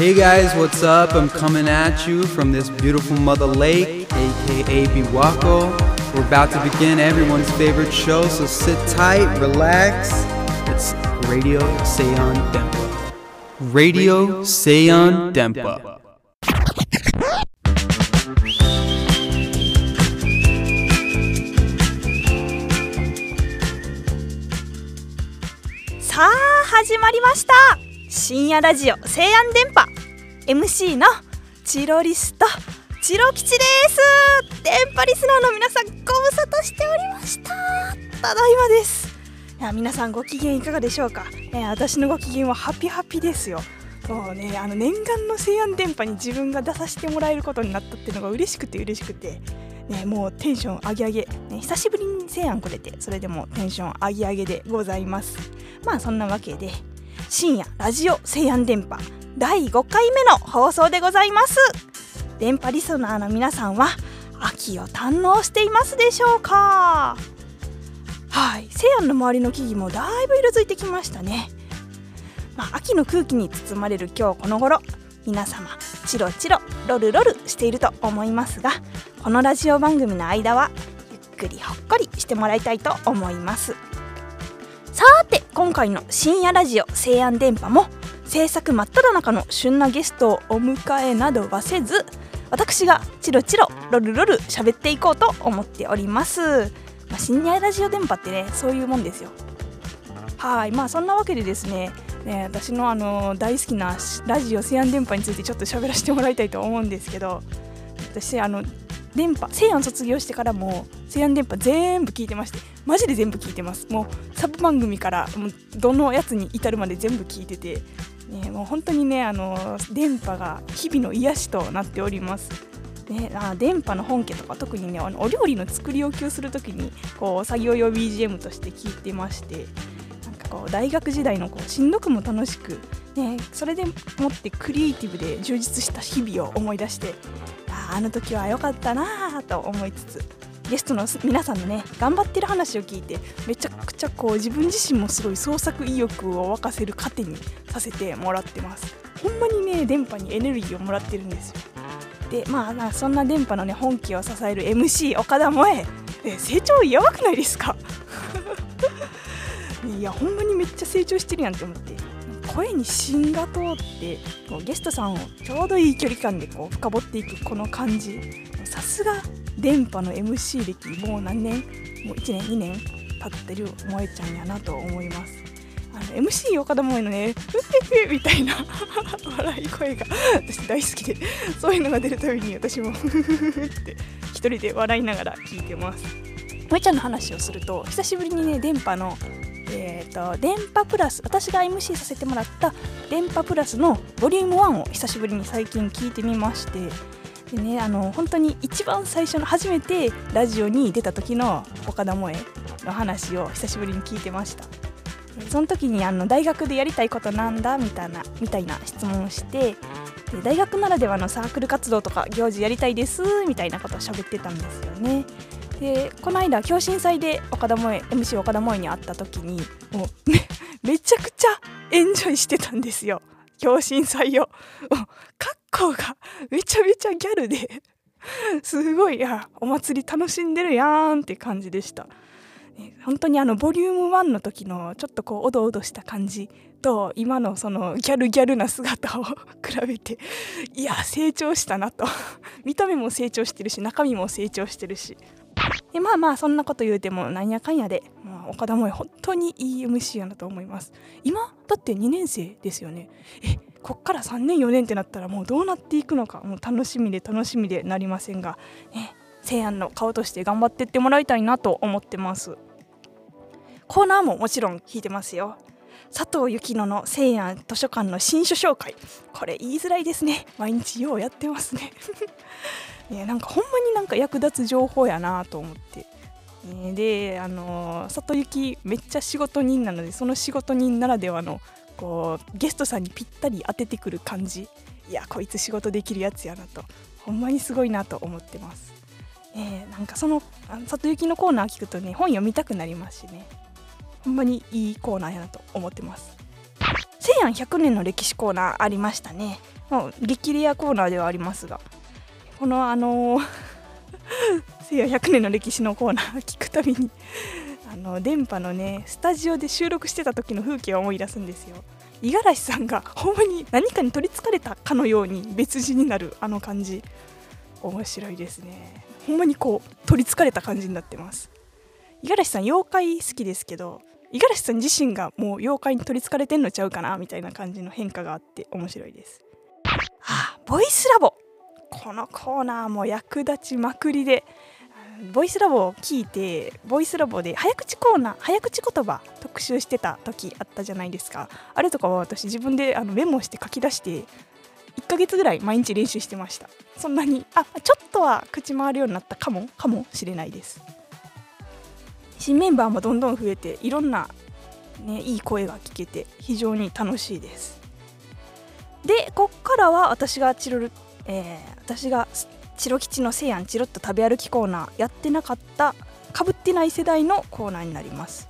Hey guys, what's up? I'm coming at you from this beautiful mother lake, aka Biwako. We're about to begin everyone's favorite show, so sit tight, relax. It's Radio Seion Dempa. Radio Seion Dempa. さあ始まりました深夜ラジオ西安電波 MC のチロリスとチロ吉です電波リスナーの皆さんご無沙汰しておりましたただいまです。いや皆さんご機嫌いかがでしょうか、えー私のご機嫌はハピハピですよ。もうねあの念願の西安電波に自分が出させてもらえることになったっていうのが嬉しくて嬉しくて。ね、もうテンション上げ上げ、ね、久しぶりに西安来れてそれでもテンション上げ上げでございます。まあそんなわけで深夜ラジオ西安電波。第5回目の放送でございます。電波リスナーの皆さんは秋を堪能していますでしょうか？はい。西安の周りの木々もだいぶ色づいてきましたね。まあ、秋の空気に包まれる今日この頃皆様チロチロロルロルしていると思いますがこのラジオ番組の間はゆっくりほっこりしてもらいたいと思います。さて今回の深夜ラジオ西安電波も制作真っ只中の旬なゲストをお迎えなどはせず私がチロチロロルロル喋っていこうと思っております、まあ、深夜ラジオ電波ってねそういうもんですよ。はい。まあそんなわけでですねね私のあの大好きなラジオ西安電波についてちょっと喋らせてもらいたいと思うんですけど私あの電波西安卒業してからも西安電波全部聞いてましてマジで全部聞いてます。もうサブ番組からもうどのやつに至るまで全部聞いてて、ね、もう本当にねあの電波が日々の癒しとなっております。ね、あ電波の本家とか特にねあのお料理の作り置きをするときにこう作業用 BGM として聞いてましてなんかこう大学時代のこうしんどくも楽しく、ね、それでもってクリエイティブで充実した日々を思い出してああの時は良かったなと思いつつゲストの皆さんのね頑張ってる話を聞いてめちゃくちゃこう自分自身もすごい創作意欲を沸かせる糧にさせてもらってます。ほんまにね電波にエネルギーをもらってるんですよ。でまあまあそんな電波のね本気を支える MC 岡田萌ええ成長やばくないですか？いやほんまにめっちゃ成長してるやんって思って。声に芯が通ってこうゲストさんをちょうどいい距離感でこう深掘っていくこの感じ。さすが電波の MC 歴もう何年もう1年2年経ってる萌えちゃんやなと思います。あの MC 岡田萌えのね「うふふ」みたいな 笑い声が 私大好きでそういうのが出るたびに私も 「ふふふ」って一人で笑いながら聞いてます。萌えちゃんの話をすると久しぶりにね電波のえー、と電波プラス私が MC させてもらった電波プラスのボリューム1を久しぶりに最近聞いてみましてでねあの本当に一番最初の初めてラジオに出た時の岡田萌えの話を久しぶりに聞いてました。その時にあの大学でやりたいことなんだみたいなみたいな質問をしてで大学ならではのサークル活動とか行事やりたいですみたいなことを喋ってたんですよね。でこの間共振祭で岡田萌 MC 岡田萌えに会った時にもうめめちゃくちゃエンジョイしてたんですよ。共振祭を。もう格好がめちゃめちゃギャルで すごいやお祭り楽しんでるやんって感じでした。本当にあのボリューム1の時のちょっとこうおどおどした感じと今のそのギャルギャルな姿を比べて いや成長したなと。見た目も成長してるし中身も成長してるし。でまあまあそんなこと言うてもなんやかんやで、まあ、岡田萌え本当にいい MC やなと思います。今だって2年生ですよね。えこっから3年4年ってなったらもうどうなっていくのかもう楽しみで楽しみでなりませんがね西安の顔として頑張ってってもらいたいなと思ってます。コーナーももちろん聞いてますよ。佐藤幸乃の西安図書館の新書紹介。これ言いづらいですね。毎日ようやってますね。ねなんかほんまになんか役立つ情報やなと思って。であのー里行きめっちゃ仕事人なのでその仕事人ならではのこうゲストさんにぴったり当ててくる感じ。いやこいつ仕事できるやつやなと。ほんまにすごいなと思ってます、えーなんかその里行のコーナー聞くとね本読みたくなりますしね。ほんまにいいコーナーやなと思ってます。西安100年の歴史コーナーありましたね。もう激レアコーナーではありますが。このあのー西安100年の歴史のコーナー聞くたびにあの電波のねスタジオで収録してた時の風景を思い出すんですよ。五十嵐さんがほんまに何かに取りつかれたかのように別人になるあの感じ。面白いですね。ほんまにこう取りつかれた感じになってます。五十嵐さん妖怪好きですけど五十嵐さん自身がもう妖怪に取りつかれてんのちゃうかなみたいな感じの変化があって面白いです。あボイスラボ。このコーナーも役立ちまくりでボイスラボを聞いてボイスラボで早口コーナー早口言葉特集してた時あったじゃないですか。あれとかは私自分であのメモして書き出して1ヶ月ぐらい毎日練習してました。そんなにあちょっとは口回るようになったかもかもしれないです。新メンバーもどんどん増えていろんな、ね、いい声が聞けて非常に楽しいです。でこっからは私がチロル、えー、私がチロ吉のせいやんチロッと食べ歩きコーナーやってなかったかぶってない世代のコーナーになります。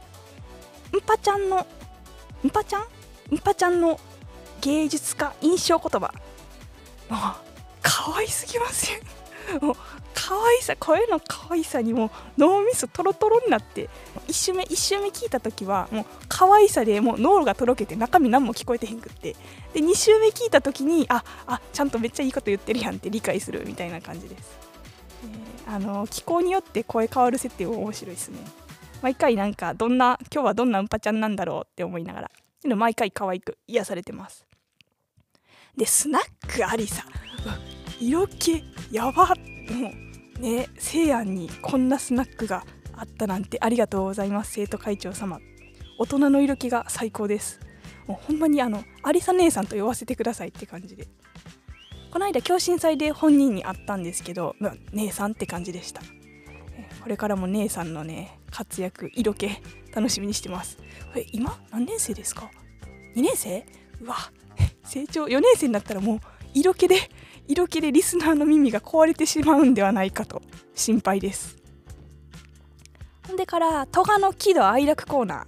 んぱちゃんのんぱちゃんんぱちゃんの芸術家印象言葉。もう可愛すぎますよもう可愛さ声の可愛さにも脳みそトロトロになって1周目1周目聞いた時はもう可愛さでもう脳がとろけて中身何も聞こえてへんくって。で2周目聞いた時にああちゃんとめっちゃいいこと言ってるやんって理解するみたいな感じです、えー、あの気候によって声変わる設定も面白いですね。毎回なんかどんな今日はどんなうんぱちゃんなんだろうって思いながら毎回可愛く癒されてます。でスナックありさ。色気やば。もうね西安にこんなスナックがあったなんてありがとうございます生徒会長様。大人の色気が最高です。もうほんまにあのありさ姉さんと呼ばせてくださいって感じで。この間共震祭で本人に会ったんですけど、まあ、姉さんって感じでした。これからも姉さんのね活躍色気楽しみにしてます。え今何年生ですか？2年生？うわ成長4年生になったらもう色気で色気でリスナーの耳が壊れてしまうんではないかと心配です。ほんでから「トガの喜怒哀楽コーナー」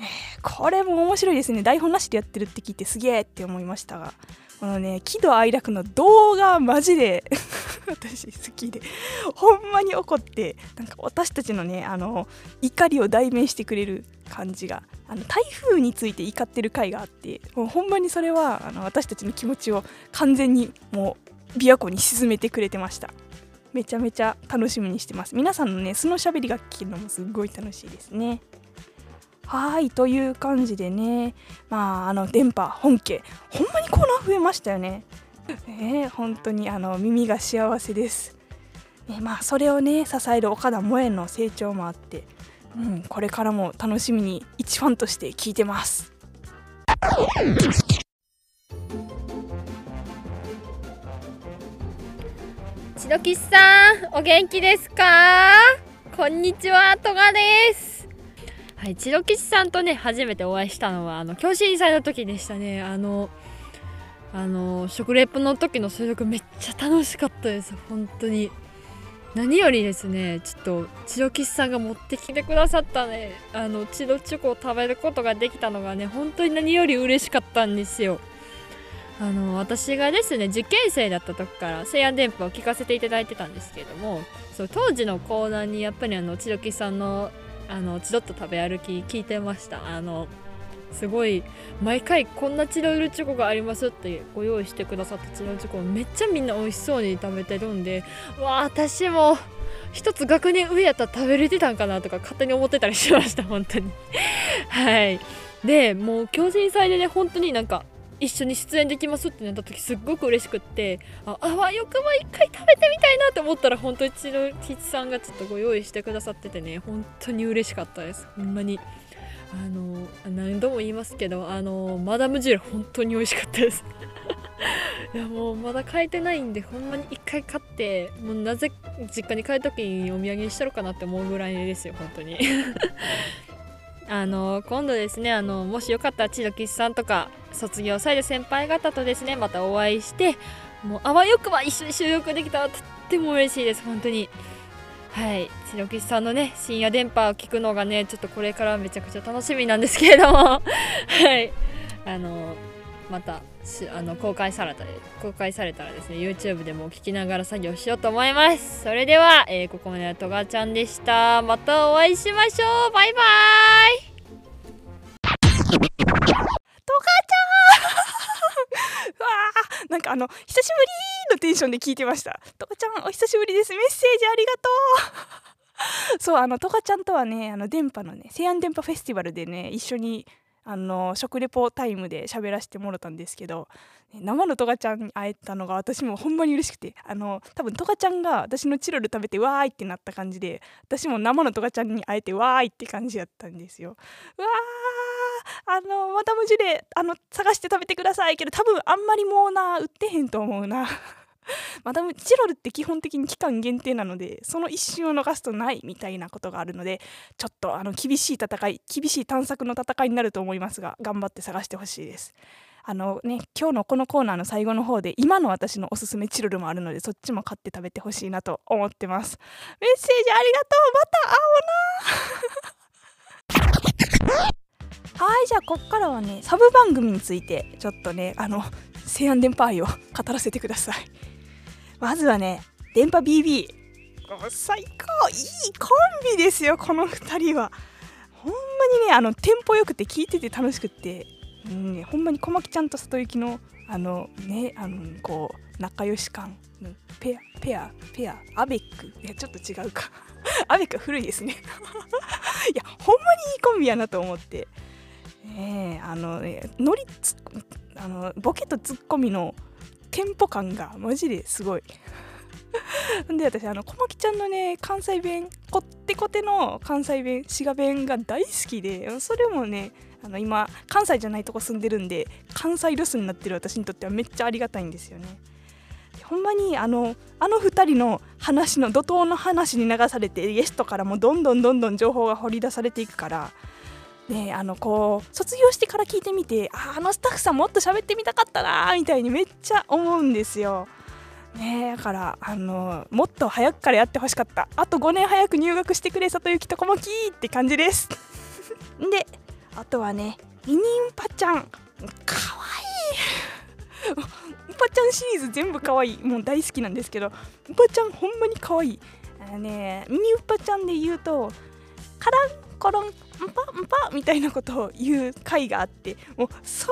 えー、これも面白いですね。台本なしでやってるって聞いてすげえって思いましたがこのね喜怒哀楽の動画マジで私好きでほんまに怒ってなんか私たちのねあの怒りを代弁してくれる感じがあの台風について怒ってる回があってもうほんまにそれはあの私たちの気持ちを完全にもう琵琶湖に沈めてくれてました。めちゃめちゃ楽しみにしてます。皆さんのね素のしゃべりが聞けるのもすごい楽しいですね。はいという感じでねまああの電波本家ほんまにコーナー増えましたよね。えー、本当にあの耳が幸せです、ね、まあそれをね支える岡田萌えの成長もあってうん、これからも楽しみに一ファンとして聞いてます。千ろきさんお元気ですか？こんにちは戸賀です。はい千ろきさんとね初めてお会いしたのはあの教師祭の時でしたね。あのあの食レポの時の収録めっちゃ楽しかったです本当に。何よりですねちょっとチロキスさんが持ってきてくださったね。あのチロチョコを食べることができたのがね本当に何より嬉しかったんですよ。あの私がですね受験生だった時から西安電波を聞かせていただいてたんですけれどもそう当時のコーナーにやっぱりあのチロキさんのあのチロッと食べ歩き聞いてました。あのすごい毎回こんなチロルチョコがありますってご用意してくださったチロルチョコをめっちゃみんな美味しそうに食べてるんでわあ私も一つ学年上やったら食べれてたんかなとか勝手に思ってたりしました本当に。はい。でもう巨人祭でね本当になんか一緒に出演できますってなった時すっごく嬉しくってああわよくも一回食べてみたいなって思ったら本当にチロキチさんがちょっとご用意してくださっててね本当に嬉しかったです。ほんまにあの何度も言いますけどあのマダムジュエル本当に美味しかったです。いやもうまだ買えてないんでほんまに1回買ってもうなぜ実家に帰る時にお土産にしたのかなって思うぐらいですよ本当に。あの今度ですねあのもしよかったら千鳥さんとか卒業される先輩方とですねまたお会いしてもうあわよくば一緒に収録できたらとっても嬉しいです本当に。はい。白岸さんのね深夜電波を聞くのがねちょっとこれからめちゃくちゃ楽しみなんですけれども。はい。あのまたあの公開された公開されたらですね YouTube でも聞きながら作業しようと思います。それでは、えー、ここまではとがちゃんでした。またお会いしましょう。バイバーイ。かあの久しぶりのテンションで聞いてました。とがちゃんお久しぶりです。メッセージありがとう。そうあのとがちゃんとはねあの電波のね西安電波フェスティバルでね一緒にあの食レポタイムで喋らせてもらったんですけど生のトガちゃんに会えたのが私もほんまに嬉しくてあの多分トガちゃんが私のチロル食べてわーいってなった感じで私も生のトガちゃんに会えてわーいって感じやったんですよ。わーあのまた無事であの探して食べてくださいけど多分あんまりもうな売ってへんと思うな。マダムチロルって基本的に期間限定なのでその一瞬を逃すとないみたいなことがあるのでちょっとあの厳しい戦い厳しい探索の戦いになると思いますが頑張って探してほしいです。あのね今日のこのコーナーの最後の方で今の私のおすすめチロルもあるのでそっちも買って食べてほしいなと思ってます。メッセージありがとう。また会おうなはいじゃあこっからはねサブ番組についてちょっとねあの西安電波愛を語らせてください。まずはね電波 BB 最高いいコンビですよこの2人は。ほんまにねあのテンポよくて聞いてて楽しくって。うんね、ほんまに小牧ちゃんと里行のあのねあのこう仲良し感。ペアペアペアアベック。いやちょっと違うか。アベックは古いですね。いやほんまにいいコンビやなと思って。ねあのねノリあのボケとツッコミのテンポ感がマジですごい。で私あの小牧ちゃんのね関西弁こってこての関西弁滋賀弁が大好きでそれもねあの今関西じゃないとこ住んでるんで関西留守になってる私にとってはめっちゃありがたいんですよね。ほんまにあのあの2人の話の怒涛の話に流されてゲストからもどんどんどんどん情報が掘り出されていくからねあのこう卒業してから聞いてみてああのスタッフさんもっと喋ってみたかったなみたいにめっちゃ思うんですよ。ねだからあのもっと早くからやってほしかった。あと5年早く入学してくれ里行とこもきって感じです。であとはねミニンパちゃん。かわい。いンパちゃんシリーズ全部かわい。いもう大好きなんですけどンパちゃんほんまにかわい。いあのねミニウパちゃんで言うとカランコロンんぱん？ぱ？みたいなことを言う回があってもうそ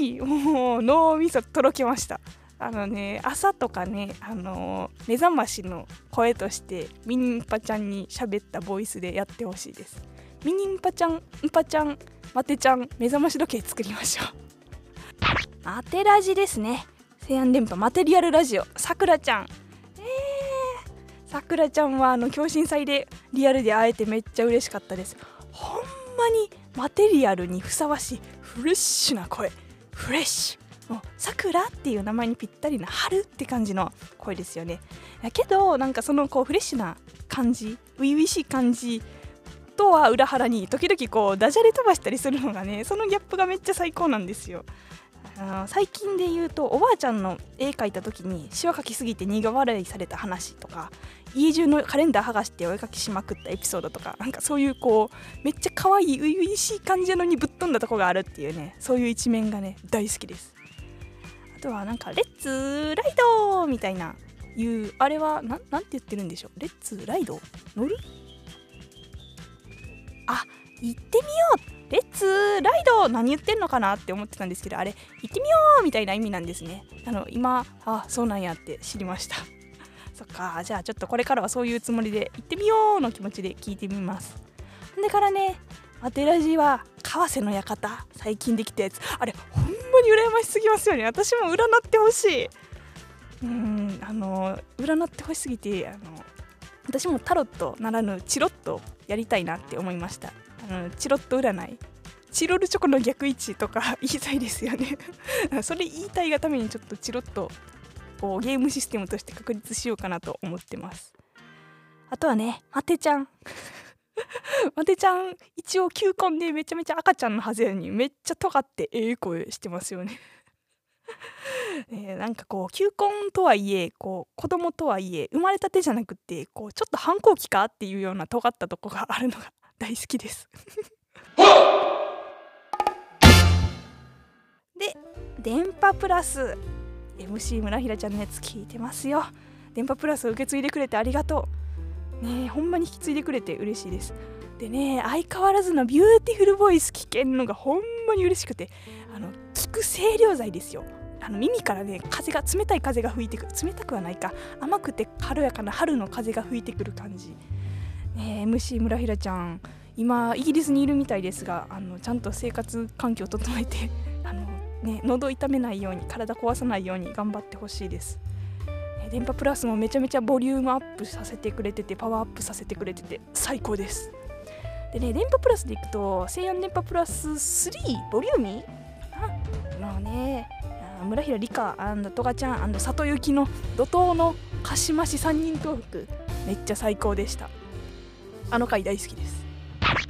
れにもう脳みそとろけました。あのね朝とかねあの目覚ましの声としてミニンパちゃんに喋ったボイスでやってほしいです。ミニンパちゃんんぱちゃんマテちゃん目覚まし時計作りましょう。マテラジですね。西安電波マテリアルラジオ。さくらちゃん。さくらちゃんはあの共振祭でリアルで会えてめっちゃ嬉しかったです。ほんまにマテリアルにふさわしいフレッシュな声。フレッシュ。もうさくらっていう名前にぴったりな春って感じの声ですよね。だけどなんかそのこうフレッシュな感じ初々しい感じとは裏腹に時々こうダジャレ飛ばしたりするのがねそのギャップがめっちゃ最高なんですよ。あ最近で言うとおばあちゃんの絵描いた時にしわ描きすぎて苦笑いされた話とか家中のカレンダー剥がしてお絵描きしまくったエピソードとかなんかそういうこうめっちゃ可愛い初々しい感じなのにぶっ飛んだとこがあるっていうねそういう一面がね大好きです。あとはなんか「レッツライド!」みたいないうあれはななんて言ってるんでしょう？レッツライド？乗る？あ行ってみよう！レッツライド何言ってんのかなって思ってたんですけどあれ行ってみよう！みたいな意味なんですね。あの今あそうなんやって知りました。そっかじゃあちょっとこれからはそういうつもりで行ってみようの気持ちで聞いてみます。でからねアテラジは川瀬の館最近できたやつ。あれほんまに羨ましすぎますよね。私も占ってほしい。うんあの占ってほしすぎてあの私もタロットならぬチロッとやりたいなって思いました。うん、チロット占い。チロルチョコの逆位置とか言いたいですよね。それ言いたいがためにちょっとチロッとこうゲームシステムとして確立しようかなと思ってます。あとはねマテちゃん。マテちゃん一応球根でめちゃめちゃ赤ちゃんのはずやにめっちゃ尖ってええ声してますよね。えー、なんかこう球根とはいえこう子供とはいえ生まれたてじゃなくてこうちょっと反抗期かっていうような尖ったとこがあるのが大好きです。で電波プラス MC 村平ちゃんのやつ聞いてますよ。電波プラスを受け継いでくれてありがとう。ねほんまに引き継いでくれて嬉しいです。でね相変わらずのビューティフルボイス聞けんのがほんまに嬉しくてあの聞く清涼剤ですよ。あの耳からね風が冷たい風が吹いてくる冷たくはないか。甘くて軽やかな春の風が吹いてくる感じ、ね、MC 村平ちゃん今イギリスにいるみたいですがあのちゃんと生活環境を整えて、ね、喉痛めないように体壊さないように頑張ってほしいです。電波プラスもめちゃめちゃボリュームアップさせてくれててパワーアップさせてくれてて最高です。でね電波プラスでいくと西安電波プラス3ボリューミーあのね村平理香トガちゃん里幸の怒涛のかしまし3人トーク。めっちゃ最高でした。あの回大好きです。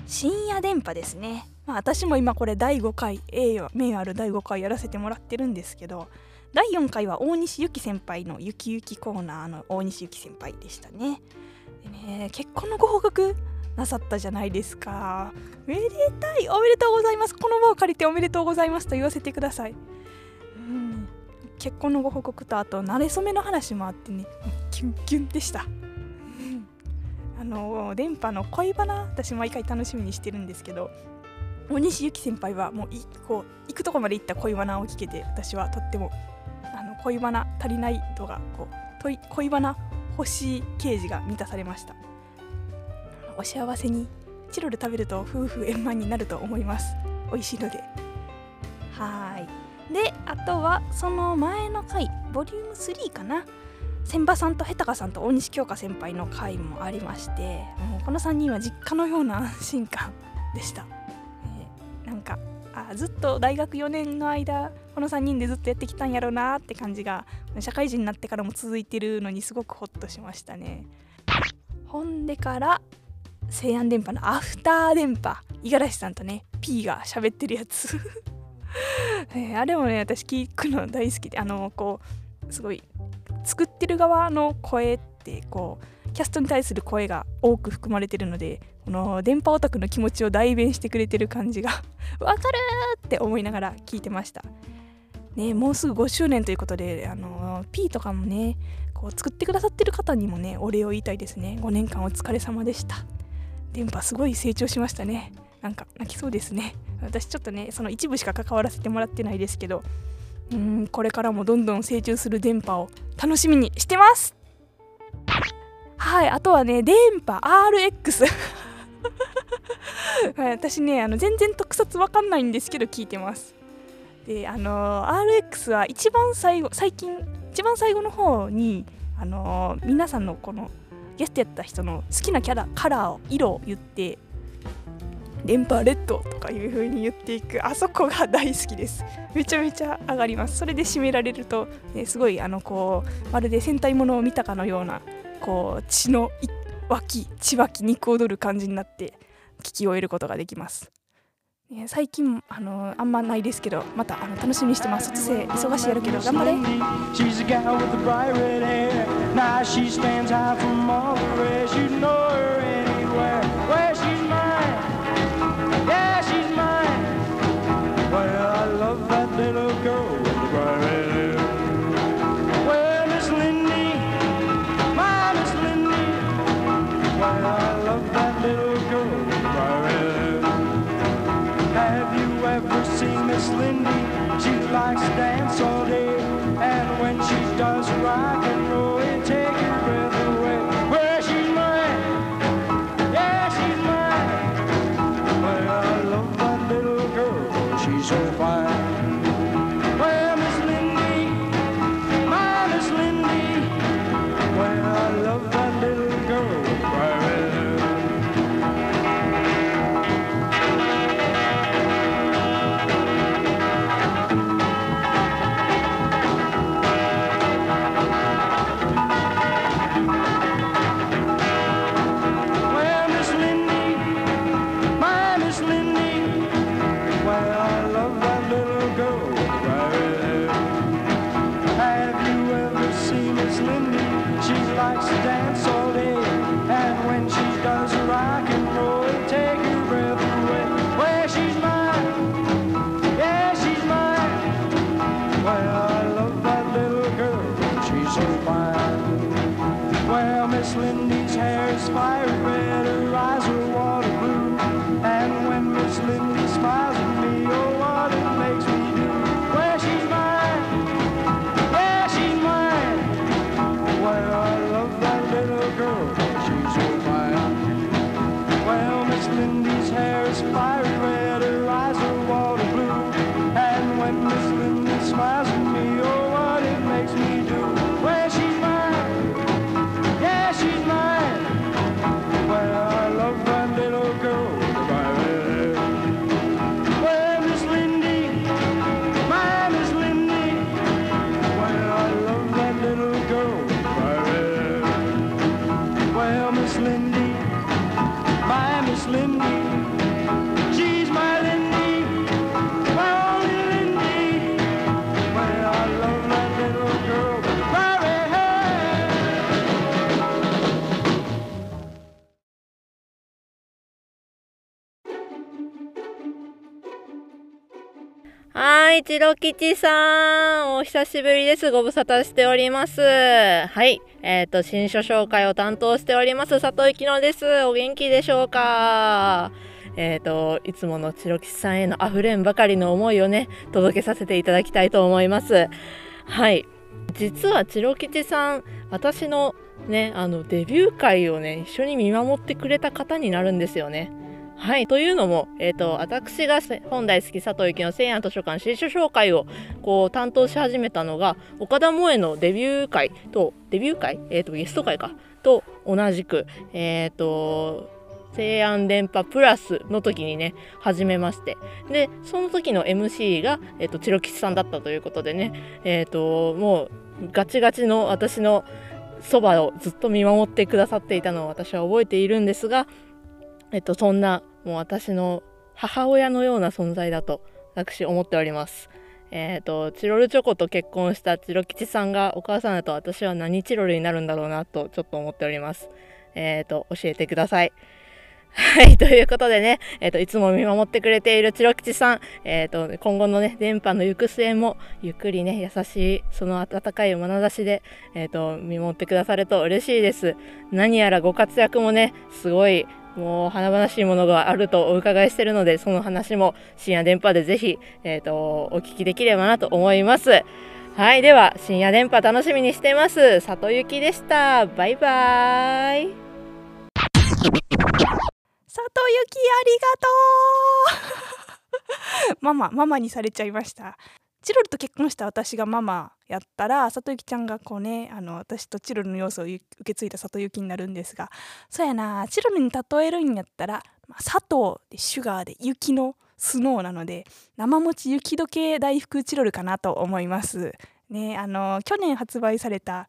深夜電波ですね、まあ、私も今これ第5回栄誉名誉ある第5回やらせてもらってるんですけど第4回は大西ゆき先輩のゆきゆきコーナーの大西ゆき先輩でしたね。でね結婚のご報告なさったじゃないですか。めでたいおめでとうございます。この場を借りておめでとうございますと言わせてください。うん。結婚のご報告とあと慣れ初めの話もあってねキュンキュンでした。あの電波の恋バナ私毎回楽しみにしてるんですけど大西ゆき先輩はもういこう行くとこまで行った恋バナを聞けて私はとってもあの恋バナ足りない度がこう恋バナ欲しい刑事が満たされました。お幸せにチロル食べると夫婦円満になると思います。美味しいので。はい。であとはその前の回ボリューム3かな。千葉さんとヘタカさんと大西京香先輩の回もありましてもうこの3人は実家のような安心感でした、ずっと大学4年の間この3人でずっとやってきたんやろうなって感じが社会人になってからも続いてるのにすごくホッとしましたね。ほんでから西安電波のアフター電波五十嵐さんとね P が喋ってるやつ。え、あれもね私聞くの大好きであのこうすごい作ってる側の声ってこうキャストに対する声が多く含まれてるのでこの電波オタクの気持ちを代弁してくれてる感じが わかるって思いながら聞いてました。ね、もうすぐ5周年ということで、あの P とかもねこう作ってくださってる方にもねお礼を言いたいですね。5年間お疲れ様でした。電波すごい成長しましたね。なんか泣きそうですね。私ちょっとねその一部しか関わらせてもらってないですけどうんこれからもどんどん成長する電波を楽しみにしてます。はいあとはね電波 RX はい、私ねあの全然特撮わかんないんですけど聞いてます。であのー、RX は一番最後最近一番最後の方にあのー、皆さんのこのゲストやった人の好きなキャラカラーを色を言って電波レッドとかいう風に言っていくあそこが大好きです。めちゃめちゃ上がります。それで締められると、ね、すごいあのこうまるで戦隊ものを見たかのようなこう血の脇血脇肉踊る感じになって聞き終えることができます、最近あのあんまないですけどまたあの楽しみにしてます。卒生忙しいやるけど頑張れ。She's a gal with a い、チロ吉さん。お久しぶりです。ご無沙汰しております。はい。えっ、ー、と、新書紹介を担当しております、佐藤幸乃です。お元気でしょうか？えっ、ー、と、いつものチロ吉さんへの溢れんばかりの思いをね、届けさせていただきたいと思います。はい。実はチロ吉さん、私のね、あの、デビュー会をね、一緒に見守ってくれた方になるんですよね。はい。というのも、えっ、ー、と、私が本来好き佐藤幸の千夜図書館新書紹介をこう担当し始めたのが、岡田萌のデビュー会と、デビュー会？えっ、ー、と、ゲスト会か。と同じく、えっ、ー、と、西安電波プラスの時にね、始めまして。で、その時の MC が、えっ、と、チロキスさんだったということでね、えっ、と、もう、ガチガチの私のそばをずっと見守ってくださっていたのを私は覚えているんですが、えっと、そんなもう私の母親のような存在だと私思っております。えっ、ー、と、チロルチョコと結婚したチロ吉さんがお母さんだと私は何チロルになるんだろうなとちょっと思っております。えっ、ー、と、教えてください。はい、ということでね、えっ、ー、と、いつも見守ってくれているチロ吉さん、えっ、と、今後のね、電波の行く末も、ゆっくりね、優しい、その温かい眼差しで、えっ、と、見守ってくださると嬉しいです。何やらご活躍もね、すごい、もう華々しいものがあるとお伺いしているので、その話も深夜電波でぜひ、えっ、ー、と、お聞きできればなと思います。はい、では、深夜電波楽しみにしてます。里幸でした。バイバーイ。里幸ありがとう ママ、ママにされちゃいました。チロルと結婚した私がママやったら里幸ちゃんがこうねあの私とチロルの要素を受け継いだ里幸になるんですがそうやなチロルに例えるんやったら、まあ、砂糖でシュガーで雪のスノーなので生餅雪解け大福チロルかなと思います。ねあの去年発売された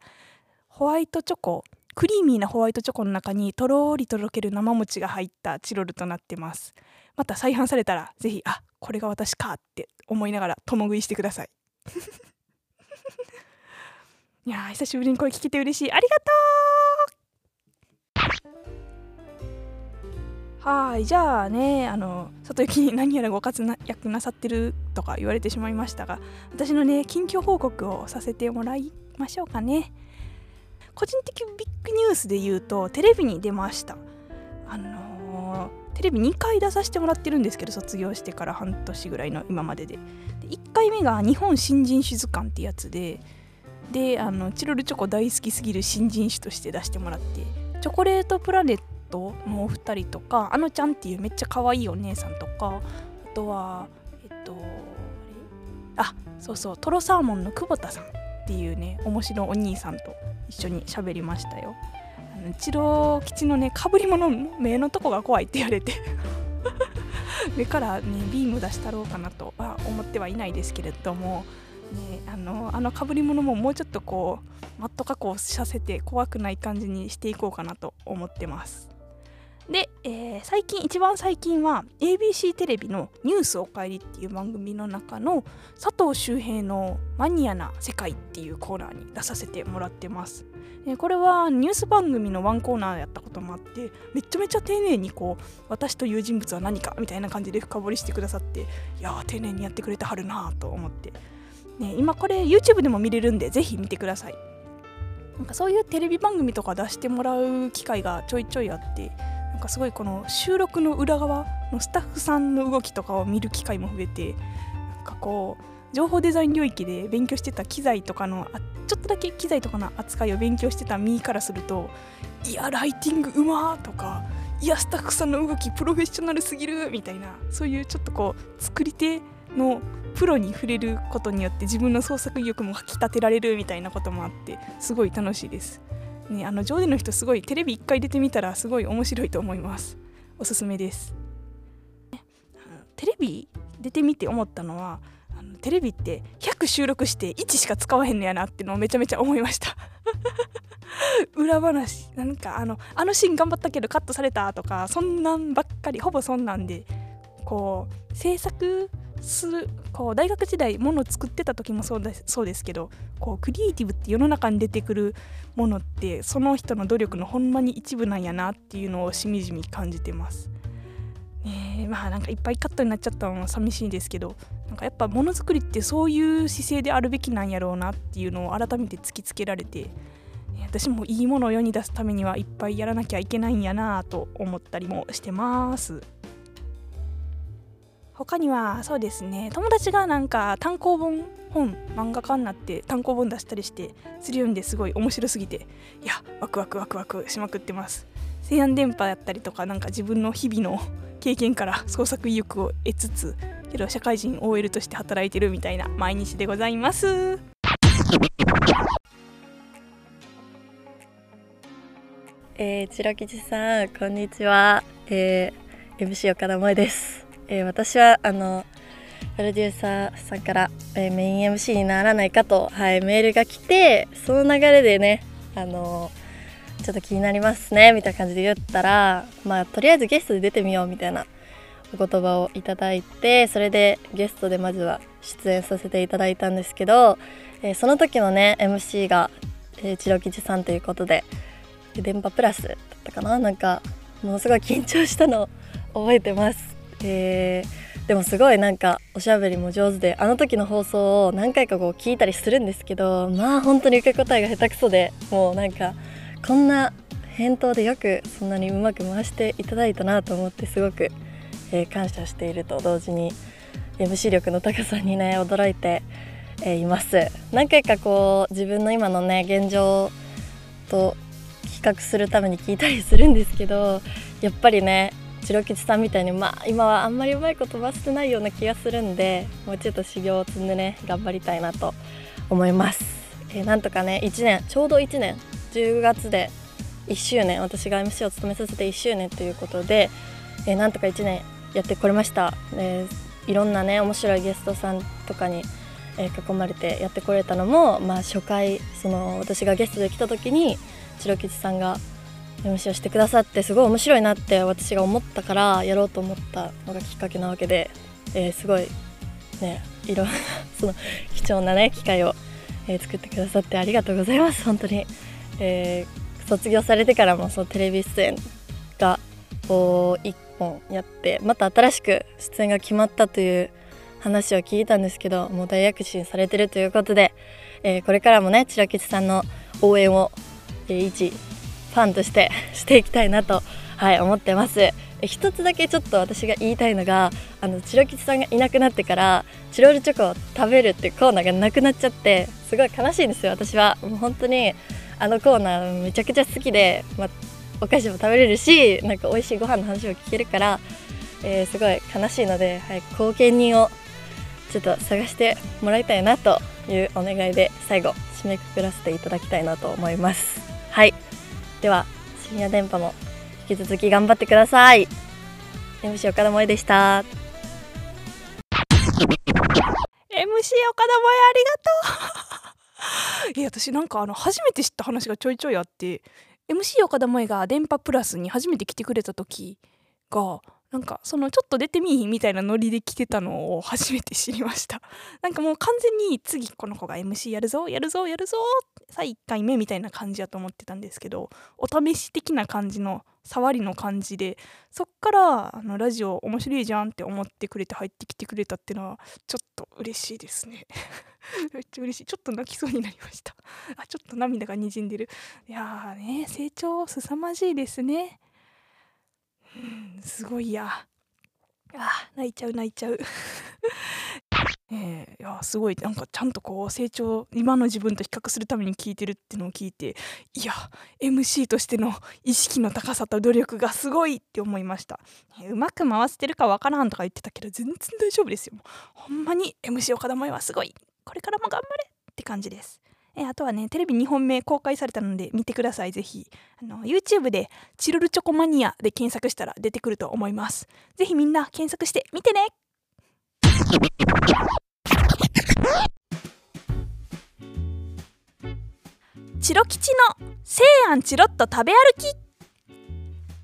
ホワイトチョコクリーミーなホワイトチョコの中にとろーりとろける生餅が入ったチロルとなってます。また再販されたらぜひあこれが私かって思いながら共食いしてください。いや久しぶりに声聞けて嬉しい。ありがとう。はいじゃあねあの里行に何やらご活躍なさってるとか言われてしまいましたが私のね近況報告をさせてもらいましょうかね。個人的ビッグニュースで言うとテレビに出ました。あのーテレビ2回出させてもらってるんですけど卒業してから半年ぐらいの今までで。で1回目が日本新人種図鑑ってやつでであのチロルチョコ大好きすぎる新人種として出してもらってチョコレートプラネットのお二人とかあのちゃんっていうめっちゃ可愛いお姉さんとかあとはえっとあそうそうトロサーモンの久保田さんっていうね面白いお兄さんと一緒に喋りましたよ。チロ吉のねかぶり物の目のとこが怖いって言われて 目からねビーム出したろうかなとは思ってはいないですけれども、ね、あのあのかぶり物ももうちょっとこうマット加工させて怖くない感じにしていこうかなと思ってます。で、えー、最近一番最近は ABC テレビの「ニュースおかえり」っていう番組の中の佐藤周平の「マニアな世界」っていうコーナーに出させてもらってます。これはニュース番組のワンコーナーやったこともあってめちゃめちゃ丁寧にこう私という人物は何かみたいな感じで深掘りしてくださっていやー丁寧にやってくれてはるなと思って、ね、今これ YouTube でも見れるんでぜひ見てください。なんかそういうテレビ番組とか出してもらう機会がちょいちょいあってなんかすごいこの収録の裏側のスタッフさんの動きとかを見る機会も増えてなんかこう情報デザイン領域で勉強してた機材とかのちょっとだけ機材とかの扱いを勉強してた身からするといやライティングうまーとかいやスタッフさんの動きプロフェッショナルすぎるみたいなそういうちょっとこう作り手のプロに触れることによって自分の創作意欲もかきたてられるみたいなこともあってすごい楽しいです。ね、あの上手の人すごいテレビ1回出てみたらすごい面白いと思います。おすすめです。テレビ出てみて思ったのはテレビって100収録して1しか使わへんのやなってのをめちゃめちゃ思いました。裏話なんかあのあのシーン頑張ったけどカットされたとかそんなんばっかりほぼそんなんでこう制作するこう大学時代もの作ってた時もそうですそうですけどこうクリエイティブって世の中に出てくるものってその人の努力のほんまに一部なんやなっていうのをしみじみ感じてます。ねまあなんかいっぱいカットになっちゃったのは寂しいですけどなんかやっぱものづくりってそういう姿勢であるべきなんやろうなっていうのを改めて突きつけられて私もいいものを世に出すためにはいっぱいやらなきゃいけないんやなと思ったりもしてます。他にはそうですね友達がなんか単行本本漫画家になって単行本出したりしてするようんですごい面白すぎていやワクワクワクワクしまくってます。西安電波やったりとかなんか自分の日々の経験から創作意欲を得つつけど社会人 OL として働いてるみたいな毎日でございます。えー、白吉さんこんにちは、えー、MC 岡田萌です、えー、私はあのプロデューサーさんから、えー、メイン MC にならないかと、はい、メールが来てその流れでねあのちょっと気になりますねみたいな感じで言ったらまあとりあえずゲストで出てみようみたいなお言葉をいただいてそれでゲストでまずは出演させていただいたんですけど、えー、その時のね MC が、えー、千代吉さんということで電波プラスだったかな？なんかものすごい緊張したの 覚えてます、えー、でもすごいなんかおしゃべりも上手であの時の放送を何回かこう聞いたりするんですけどまあ本当に受け答えが下手くそでもうなんかこんな返答でよくそんなにうまく回していただいたなと思ってすごく、えー、感謝していると同時に MC 力の高さにね驚いて、えー、います。何回かこう自分の今のね現状と比較するために聞いたりするんですけどやっぱりね白吉さんみたいにまあ今はあんまりうまいこと飛ばしてないような気がするんでもうちょっと修行を積んでね頑張りたいなと思います、えー、なんとかね1年ちょうど1年10月で1周年私が MC を務めさせて1周年ということで、えー、なんとか1年やってこれました、えー、いろんなね面白いゲストさんとかに、え囲まれてやってこれたのも、まあ、初回その私がゲストで来た時に白吉さんが MC をしてくださってすごい面白いなって私が思ったからやろうと思ったのがきっかけなわけで、えー、すごいねいろんなその貴重なね機会を、えー、作ってくださってありがとうございます本当に、えー、卒業されてからもそのテレビ出演がこう1本やってまた新しく出演が決まったという話を聞いたんですけどもう大躍進されてるということで、えー、これからもね白吉さんの応援をえ一ファンとしてしていきたいなと、はい、思ってます。一つだけちょっと私が言いたいのがあのチロ吉さんがいなくなってからチロルチョコを食べるっていうコーナーがなくなっちゃってすごい悲しいんですよ私はもう本当にあのコーナーめちゃくちゃ好きで、まあ、お菓子も食べれるしなんか美味しいご飯の話を聞けるから、えー、すごい悲しいので、はい、後見人をちょっと探してもらいたいなというお願いで最後締めくくらせていただきたいなと思います。はい。では深夜電波も引き続き頑張ってください。MC 岡田萌でした。MC 岡田萌ありがとう。いや私なんかあの初めて知った話がちょいちょいあって MC 岡田萌が電波プラスに初めて来てくれた時がなんかそのちょっと出てみいみたいなノリで来てたのを初めて知りました。なんかもう完全に次この子が MC やるぞやるぞやるぞさあ1回目みたいな感じやと思ってたんですけどお試し的な感じの触りの感じでそっからあのラジオ面白いじゃんって思ってくれて入ってきてくれたっていうのはちょっと嬉しいですね。めっちゃ嬉しい。ちょっと泣きそうになりました。あちょっと涙がにじんでる。いやーね成長凄まじいですね。うんすごいや。あ泣いちゃう泣いちゃう。えー、いやすごい。なんかちゃんとこう成長今の自分と比較するために聞いてるっていうのを聞いていや MC としての意識の高さと努力がすごいって思いました、えー、うまく回せてるかわからんとか言ってたけど全然大丈夫ですよ。ほんまに MC 岡田萌はすごい。これからも頑張れって感じです。えあとはねテレビ2本目公開されたので見てください。ぜひ。あの YouTube で「チロルチョコマニア」で検索したら出てくると思います。ぜひみんな検索して見てね。チロ吉の西安チロッと食べ歩き。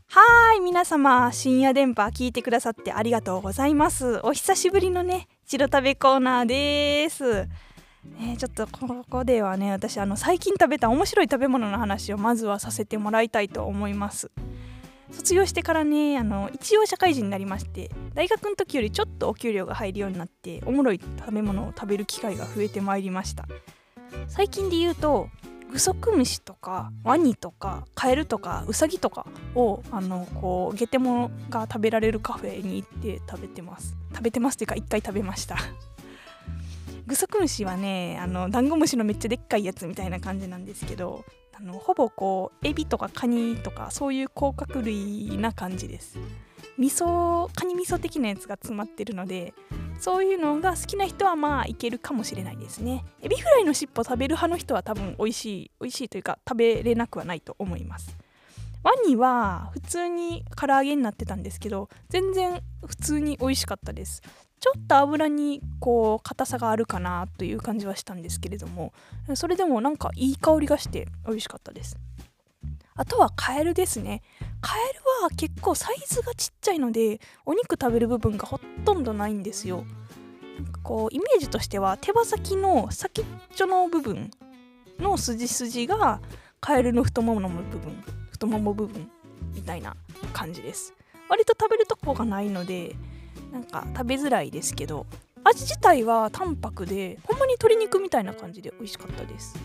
はーい皆様深夜電波聞いてくださってありがとうございます。お久しぶりのねチロ食べコーナーです。ね、ちょっとここではね私あの最近食べた面白い食べ物の話をまずはさせてもらいたいと思います。卒業してからねあの一応社会人になりまして大学の時よりちょっとお給料が入るようになっておもろい食べ物を食べる機会が増えてまいりました。最近で言うとグソクムシとかワニとかカエルとかウサギとかをあのこうゲテモが食べられるカフェに行って食べてます。食べてますっていうか一回食べました。グソクムシはねあのダンゴムシのめっちゃでっかいやつみたいな感じなんですけどあのほぼこうエビとかカニとかそういう甲殻類な感じです。味噌カニ味噌的なやつが詰まってるのでそういうのが好きな人はまあいけるかもしれないですね。エビフライの尻尾食べる派の人は多分美味しい美味しいというか食べれなくはないと思います。ワニは普通に唐揚げになってたんですけど全然普通に美味しかったです。ちょっと油にこう硬さがあるかなという感じはしたんですけれどもそれでもなんかいい香りがして美味しかったです。あとはカエルですね。カエルは結構サイズがちっちゃいのでお肉食べる部分がほとんどないんですよ。なんかこうイメージとしては手羽先の先っちょの部分の筋筋がカエルの太ももの部分太もも部分みたいな感じです。割と食べるとこがないのでなんか食べづらいですけど味自体は淡白でほんまに鶏肉みたいな感じで美味しかったです。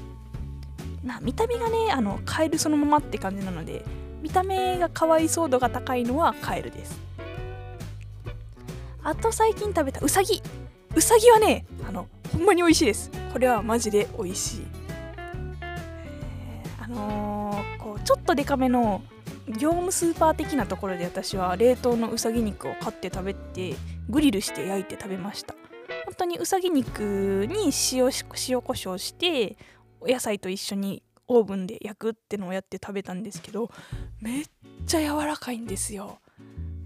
な見た目がねあのカエルそのままって感じなので見た目が可愛そう度が高いのはカエルです。あと最近食べたウサギ。ウサギはねあのほんまに美味しいです。これはマジで美味しい、あのーこうちょっとデカめの業務スーパー的なところで私は冷凍のうさぎ肉を買って食べてグリルして焼いて食べました。本当にうさぎ肉に塩塩コショウしてお野菜と一緒にオーブンで焼くってのをやって食べたんですけどめっちゃ柔らかいんですよ、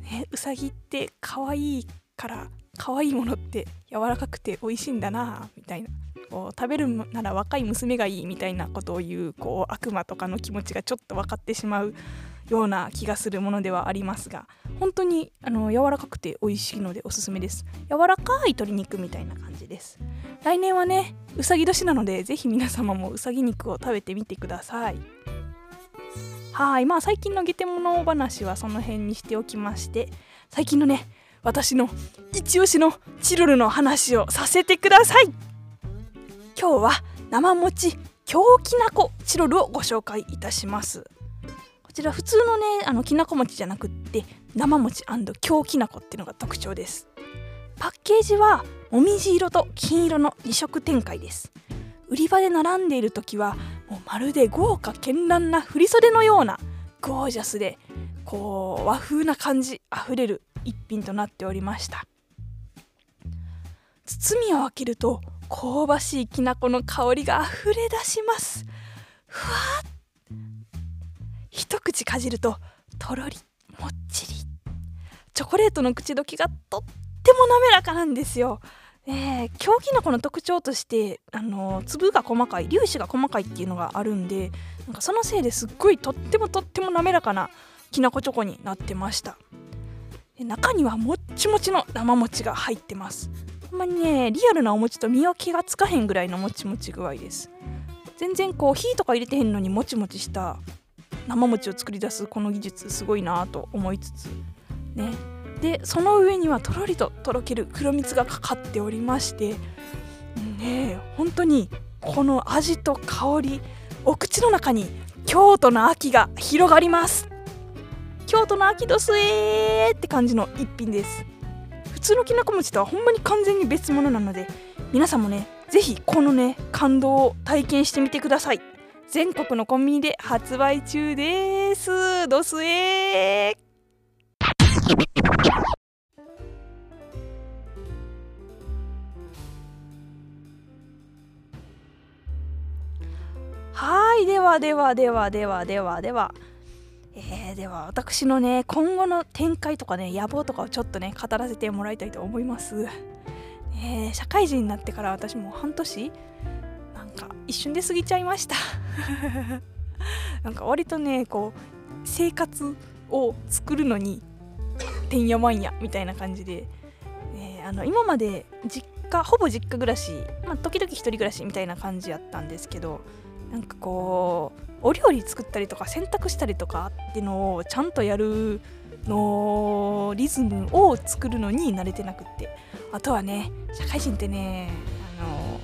ね、うさぎって可愛いから可愛いものって柔らかくて美味しいんだなみたいな。こう食べるなら若い娘がいいみたいなことを言うこう悪魔とかの気持ちがちょっと分かってしまうような気がするものではありますが本当にあの柔らかくて美味しいのでおすすめです。柔らかい鶏肉みたいな感じです。来年はねうさぎ年なのでぜひ皆様もうさぎ肉を食べてみてください。はいまあ最近のゲテモノ話はその辺にしておきまして最近のね私の一押しのチロルの話をさせてください。今日は生餅京きなこチロルをご紹介いたします。ちら普通のねあのきなこ餅じゃなくって生餅京きなこっていうのが特徴です。パッケージはもみじ色と金色の2色展開です。売り場で並んでいる時はもうまるで豪華絢爛な振袖のようなゴージャスでこう和風な感じあふれる一品となっておりました。包みを開けると香ばしいきな粉の香りがあふれ出します。ふわっ一口かじるととろりもっちり。チョコレートの口どけがとっても滑らかなんですよ。えー、京きな粉の特徴としてあの粒が細かい粒子が細かいっていうのがあるんでなんかそのせいですっごいとってもとっても滑らかなきなこチョコになってました。中にはもっちもちの生餅が入ってます。ほんまにねリアルなお餅と見分けがつかへんぐらいのもちもち具合です。全然こう火とか入れてへんのにもちもちした生餅を作り出すこの技術すごいなと思いつつね。でその上にはとろりととろける黒蜜がかかっておりましてね本当にこの味と香りお口の中に京都の秋が広がります。京都の秋どすえーって感じの一品です。普通のきなこ餅とはほんまに完全に別物なので皆さんもね是非このね感動を体験してみてください。全国のコンビニで発売中です。どすえはい。ではではではではではでは。えー、では私のね今後の展開とかね野望とかをちょっとね語らせてもらいたいと思います、えー、社会人になってから私も半年か一瞬で過ぎちゃいました。なんか割とねこう生活を作るのにてんやわんやみたいな感じで、えー、あの今まで実家ほぼ実家暮らし、まあ、時々一人暮らしみたいな感じやったんですけどなんかこうお料理作ったりとか洗濯したりとかってのをちゃんとやるのリズムを作るのに慣れてなくって。あとはね社会人ってねあの、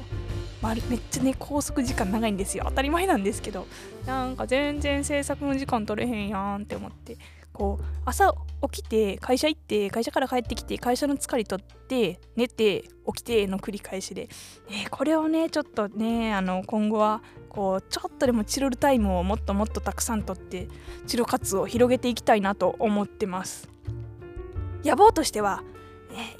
まあ、めっちゃね拘束時間長いんですよ。当たり前なんですけど。なんか全然制作の時間取れへんやんって思って。こう朝起きて会社行って会社から帰ってきて会社の疲れ取って寝て起きての繰り返しで、えー、これをねちょっとねあの今後はこうちょっとでもチロルタイムをもっともっとたくさんとってチロ活を広げていきたいなと思ってます。野望としては、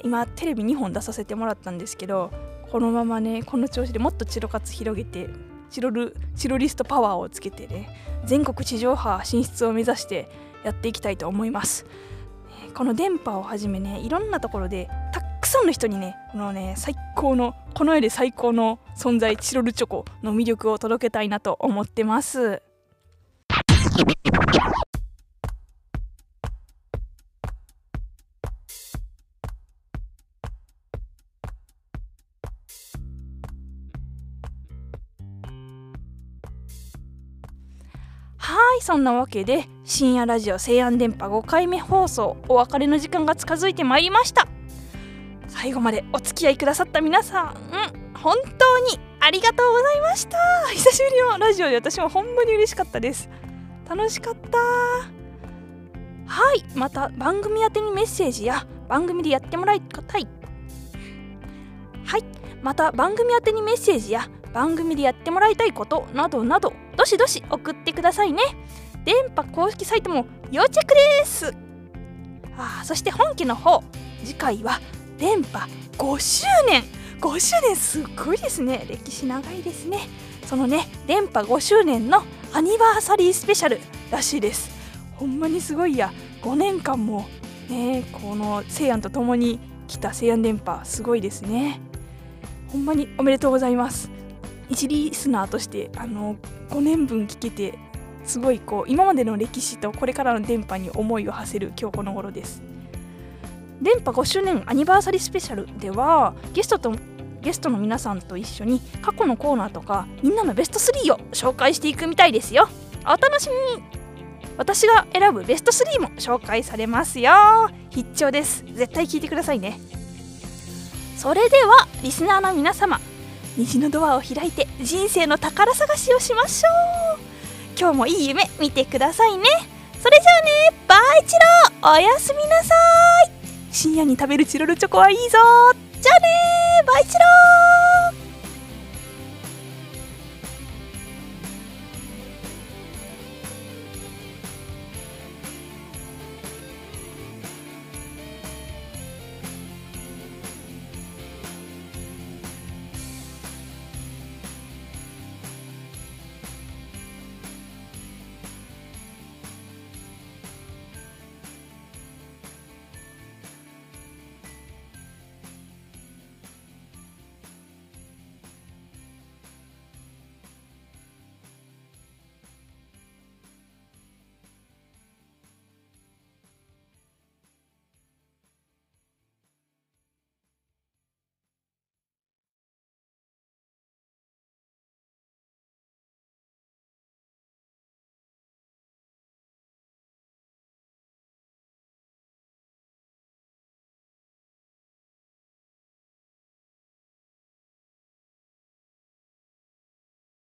今テレビ2本出させてもらったんですけどこのままねこの調子でもっとチロ活広げてチロルチロリストパワーをつけてね全国地上波進出を目指してやっていきたいと思います。この電波をはじめねいろんなところでたくさんの人にねこのね最高のこの世で最高の存在チロルチョコの魅力を届けたいなと思ってます。はいそんなわけで深夜ラジオ西安電波5回目放送お別れの時間が近づいてまいりました。最後までお付き合いくださった皆さん、本当にありがとうございました。久しぶりのラジオで私もほんまに嬉しかったです。楽しかった。はいまた番組宛にメッセージや番組でやってもらいたい。はいまた番組宛てにメッセージや番組でやってもらいたいことなどなどどしどし送ってくださいね。電波公式サイトも要チェックです。あそして本家の方。次回は電波5周年。5周年すっごいですね。歴史長いですね。そのね電波5周年のアニバーサリースペシャルらしいです。ほんまにすごいや。5年間もねこの西安と共に来た西安電波すごいですね。ほんまにおめでとうございます。一リスナーとしてあの5年分聞けてすごいこう今までの歴史とこれからの電波に思いを馳せる今日この頃です。電波5周年アニバーサリースペシャルではゲストとゲストの皆さんと一緒に過去のコーナーとかみんなのベスト3を紹介していくみたいですよ。お楽しみに。私が選ぶベスト3も紹介されますよ。必聴です。絶対聞いてくださいね。それではリスナーの皆様虹のドアを開いて人生の宝探しをしましょう。今日もいい夢見てくださいね。それじゃあねバイチローおやすみなさい。深夜に食べるチロルチョコはいいぞ。じゃあねバイチロー。